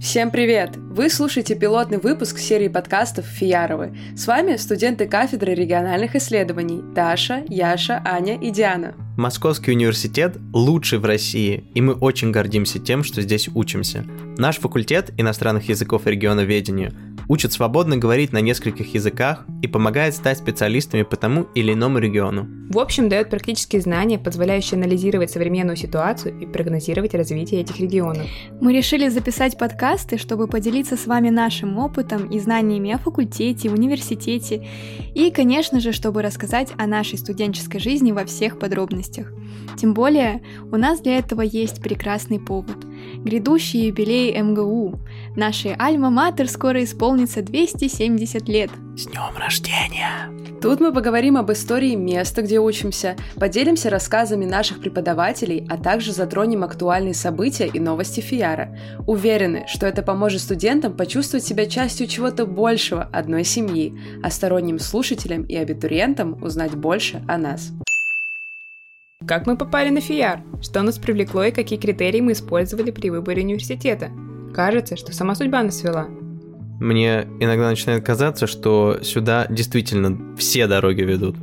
Всем привет! Вы слушаете пилотный выпуск серии подкастов «Фияровы». С вами студенты кафедры региональных исследований Даша, Яша, Аня и Диана. Московский университет лучший в России, и мы очень гордимся тем, что здесь учимся. Наш факультет иностранных языков и регионоведения учит свободно говорить на нескольких языках и помогает стать специалистами по тому или иному региону. В общем, дает практические знания, позволяющие анализировать современную ситуацию и прогнозировать развитие этих регионов. Мы решили записать подкасты, чтобы поделиться с вами нашим опытом и знаниями о факультете, университете и, конечно же, чтобы рассказать о нашей студенческой жизни во всех подробностях. Тем более, у нас для этого есть прекрасный повод – грядущий юбилей МГУ. Нашей Альма-Матер скоро исполнится 270 лет. С днем рождения! Тут мы поговорим об истории места, где учимся, поделимся рассказами наших преподавателей, а также затронем актуальные события и новости Фиара. Уверены, что это поможет студентам почувствовать себя частью чего-то большего, одной семьи, а сторонним слушателям и абитуриентам узнать больше о нас. Как мы попали на ФИЯР? Что нас привлекло и какие критерии мы использовали при выборе университета? Кажется, что сама судьба нас свела. Мне иногда начинает казаться, что сюда действительно все дороги ведут.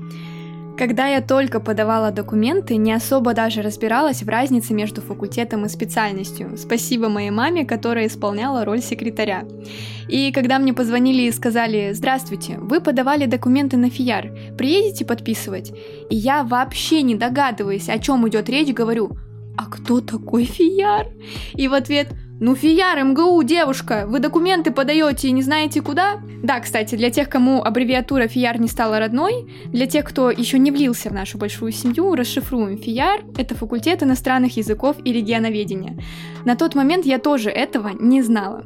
Когда я только подавала документы, не особо даже разбиралась в разнице между факультетом и специальностью. Спасибо моей маме, которая исполняла роль секретаря. И когда мне позвонили и сказали «Здравствуйте, вы подавали документы на ФИЯР, приедете подписывать?» И я вообще не догадываясь, о чем идет речь, говорю «А кто такой ФИЯР?» И в ответ – ну, фияр, МГУ, девушка, вы документы подаете и не знаете куда? Да, кстати, для тех, кому аббревиатура фияр не стала родной, для тех, кто еще не влился в нашу большую семью, расшифруем. Фияр — это факультет иностранных языков и регионоведения. На тот момент я тоже этого не знала.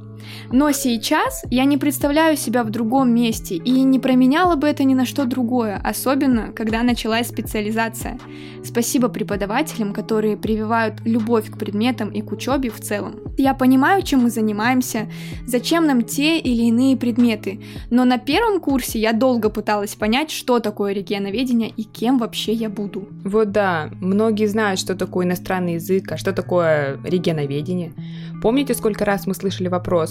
Но сейчас я не представляю себя в другом месте и не променяла бы это ни на что другое, особенно когда началась специализация. Спасибо преподавателям, которые прививают любовь к предметам и к учебе в целом. Я понимаю, чем мы занимаемся, зачем нам те или иные предметы, но на первом курсе я долго пыталась понять, что такое регионоведение и кем вообще я буду. Вот да, многие знают, что такое иностранный язык, а что такое регионоведение. Помните, сколько раз мы слышали вопрос –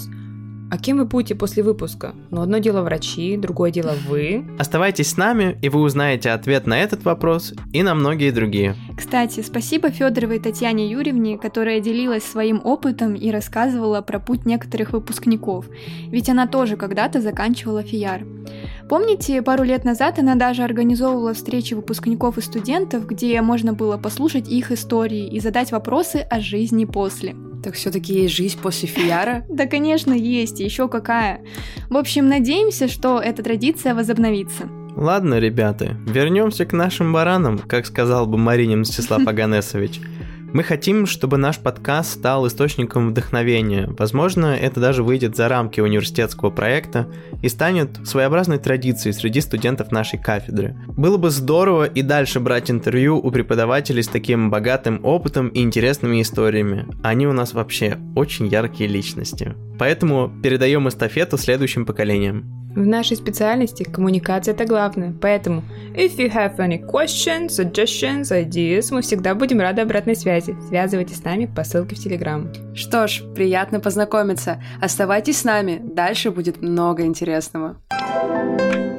а кем вы будете после выпуска? Ну, одно дело врачи, другое дело вы. Оставайтесь с нами, и вы узнаете ответ на этот вопрос и на многие другие. Кстати, спасибо Федоровой Татьяне Юрьевне, которая делилась своим опытом и рассказывала про путь некоторых выпускников, ведь она тоже когда-то заканчивала ФИЯР. Помните, пару лет назад она даже организовывала встречи выпускников и студентов, где можно было послушать их истории и задать вопросы о жизни после. Так все-таки есть жизнь после фияра? Да, конечно, есть, еще какая. В общем, надеемся, что эта традиция возобновится. Ладно, ребята, вернемся к нашим баранам, как сказал бы Маринин Мстислав Аганесович. Мы хотим, чтобы наш подкаст стал источником вдохновения. Возможно, это даже выйдет за рамки университетского проекта и станет своеобразной традицией среди студентов нашей кафедры. Было бы здорово и дальше брать интервью у преподавателей с таким богатым опытом и интересными историями. Они у нас вообще очень яркие личности. Поэтому передаем эстафету следующим поколениям. В нашей специальности коммуникация это главное, поэтому if you have any questions, suggestions, ideas, мы всегда будем рады обратной связи. Связывайтесь с нами по ссылке в Телеграм. Что ж, приятно познакомиться. Оставайтесь с нами, дальше будет много интересного. thank you